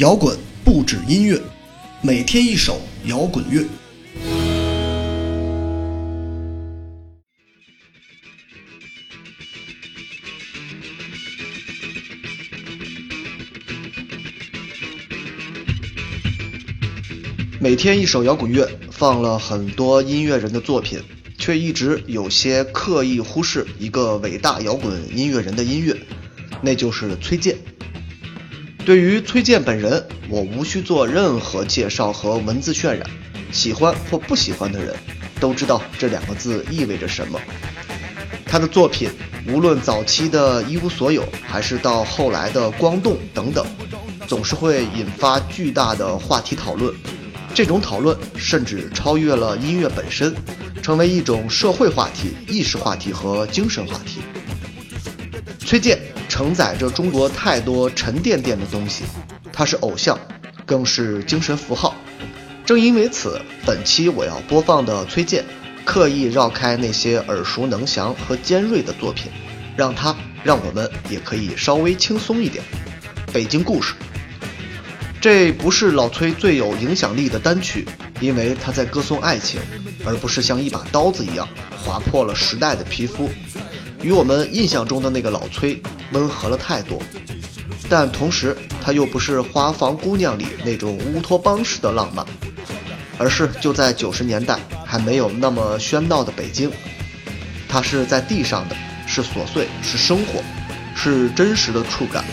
摇滚不止音乐，每天一首摇滚乐。每天一首摇滚乐，放了很多音乐人的作品，却一直有些刻意忽视一个伟大摇滚音乐人的音乐，那就是崔健。对于崔健本人，我无需做任何介绍和文字渲染，喜欢或不喜欢的人都知道这两个字意味着什么。他的作品，无论早期的一无所有，还是到后来的光动等等，总是会引发巨大的话题讨论。这种讨论甚至超越了音乐本身，成为一种社会话题、意识话题和精神话题。崔健承载着中国太多沉甸甸的东西，他是偶像，更是精神符号。正因为此，本期我要播放的崔健，刻意绕开那些耳熟能详和尖锐的作品，让他让我们也可以稍微轻松一点。北京故事。这不是老崔最有影响力的单曲，因为他在歌颂爱情，而不是像一把刀子一样划破了时代的皮肤，与我们印象中的那个老崔温和了太多。但同时，它又不是《花房姑娘》里那种乌托邦式的浪漫，而是就在九十年代还没有那么喧闹的北京，它是在地上的，是琐碎，是生活，是真实的触感。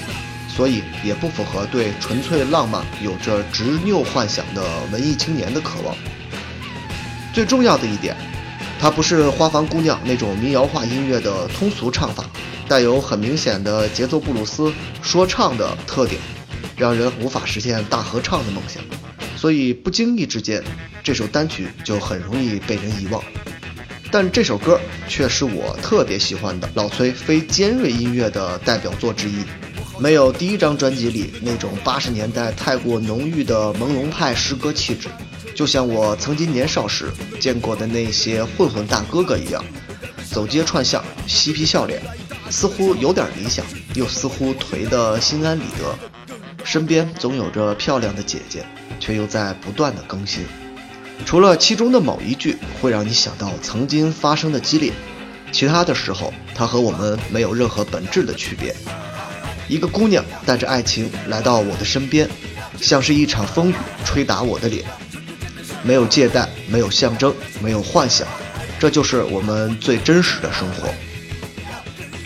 所以也不符合对纯粹浪漫有着执拗幻想的文艺青年的渴望。最重要的一点，它不是花房姑娘那种民谣化音乐的通俗唱法，带有很明显的节奏布鲁斯说唱的特点，让人无法实现大合唱的梦想。所以不经意之间，这首单曲就很容易被人遗忘。但这首歌却是我特别喜欢的老崔非尖锐音乐的代表作之一。没有第一张专辑里那种八十年代太过浓郁的朦胧派诗歌气质，就像我曾经年少时见过的那些混混大哥哥一样，走街串巷，嬉皮笑脸，似乎有点理想，又似乎颓得心安理得，身边总有着漂亮的姐姐，却又在不断的更新。除了其中的某一句会让你想到曾经发生的激烈，其他的时候，它和我们没有任何本质的区别。一个姑娘带着爱情来到我的身边，像是一场风雨吹打我的脸。没有借贷，没有象征，没有幻想，这就是我们最真实的生活。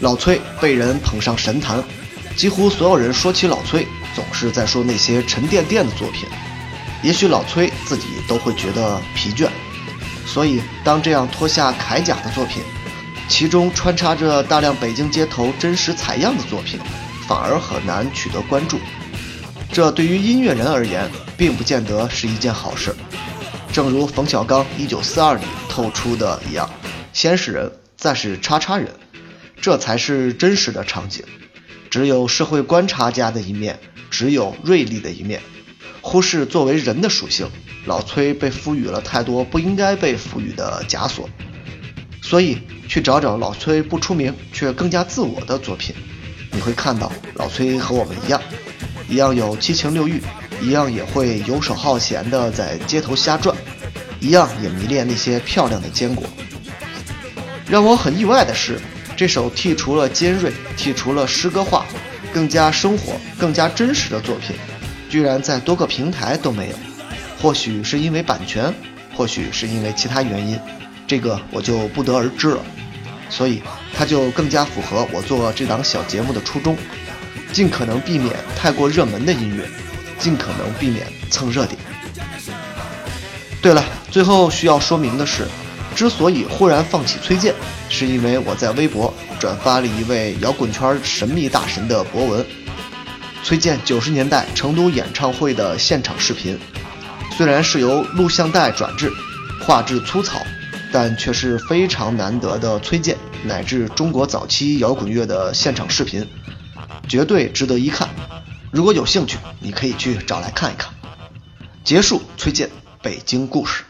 老崔被人捧上神坛，几乎所有人说起老崔，总是在说那些沉甸甸的作品。也许老崔自己都会觉得疲倦，所以当这样脱下铠甲的作品，其中穿插着大量北京街头真实采样的作品。反而很难取得关注，这对于音乐人而言，并不见得是一件好事。正如冯小刚《一九四二》里透出的一样，先是人，再是叉叉人，这才是真实的场景。只有社会观察家的一面，只有锐利的一面，忽视作为人的属性。老崔被赋予了太多不应该被赋予的枷锁，所以去找找老崔不出名却更加自我的作品。你会看到老崔和我们一样，一样有七情六欲，一样也会游手好闲的在街头瞎转，一样也迷恋那些漂亮的坚果。让我很意外的是，这首剔除了尖锐、剔除了诗歌化、更加生活、更加真实的作品，居然在多个平台都没有。或许是因为版权，或许是因为其他原因，这个我就不得而知了。所以。它就更加符合我做这档小节目的初衷，尽可能避免太过热门的音乐，尽可能避免蹭热点。对了，最后需要说明的是，之所以忽然放弃崔健，是因为我在微博转发了一位摇滚圈神秘大神的博文——崔健九十年代成都演唱会的现场视频。虽然是由录像带转制，画质粗糙。但却是非常难得的崔健乃至中国早期摇滚乐的现场视频，绝对值得一看。如果有兴趣，你可以去找来看一看。结束崔健北京故事。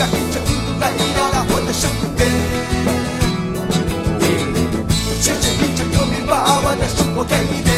感一路来的漂亮我的生把我的生活给你。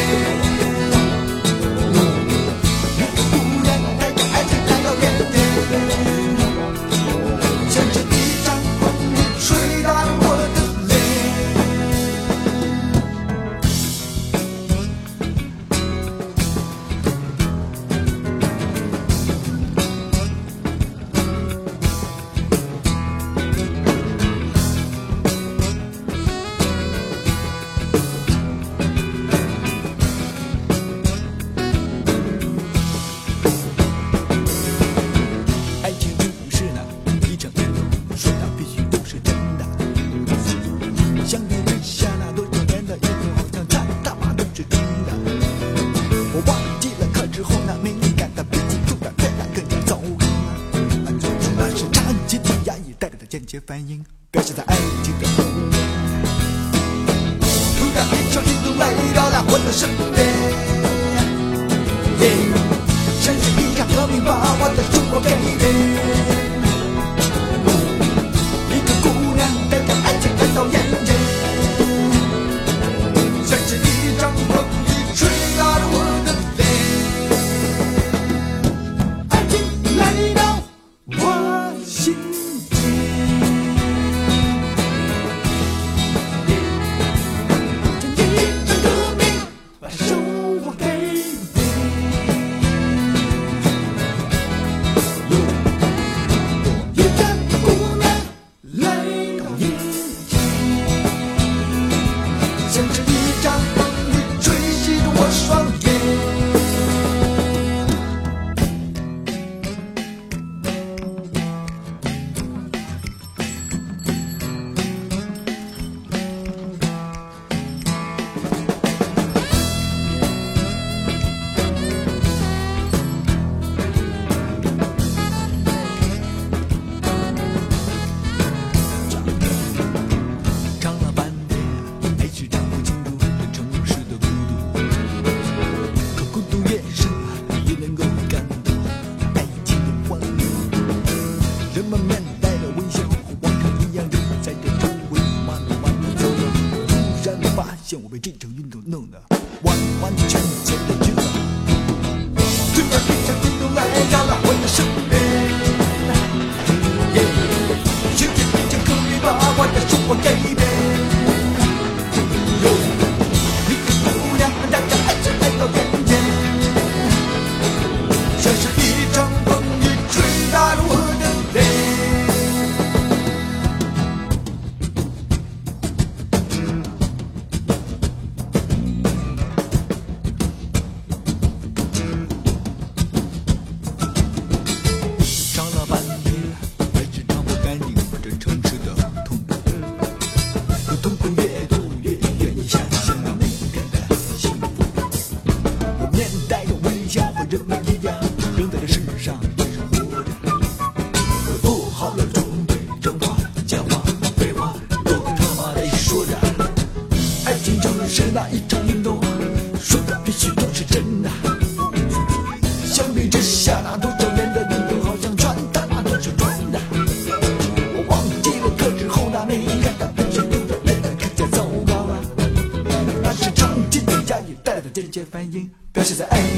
感应表现在爱情的路上突然一场雨中来到了我的身边像是一个透明娃娃的人们一样，扔在这世上也是活着。做好了，准备真话、假话、废话，都他妈的说着。爱情就是那一场运动，说的必须都是真的。相比之下，那多少年的运动好像全他妈都是装的。我忘记了，可之后那没看到表现，有点变得更加糟糕了。那是长期的压抑带来的间接反应，表现在爱。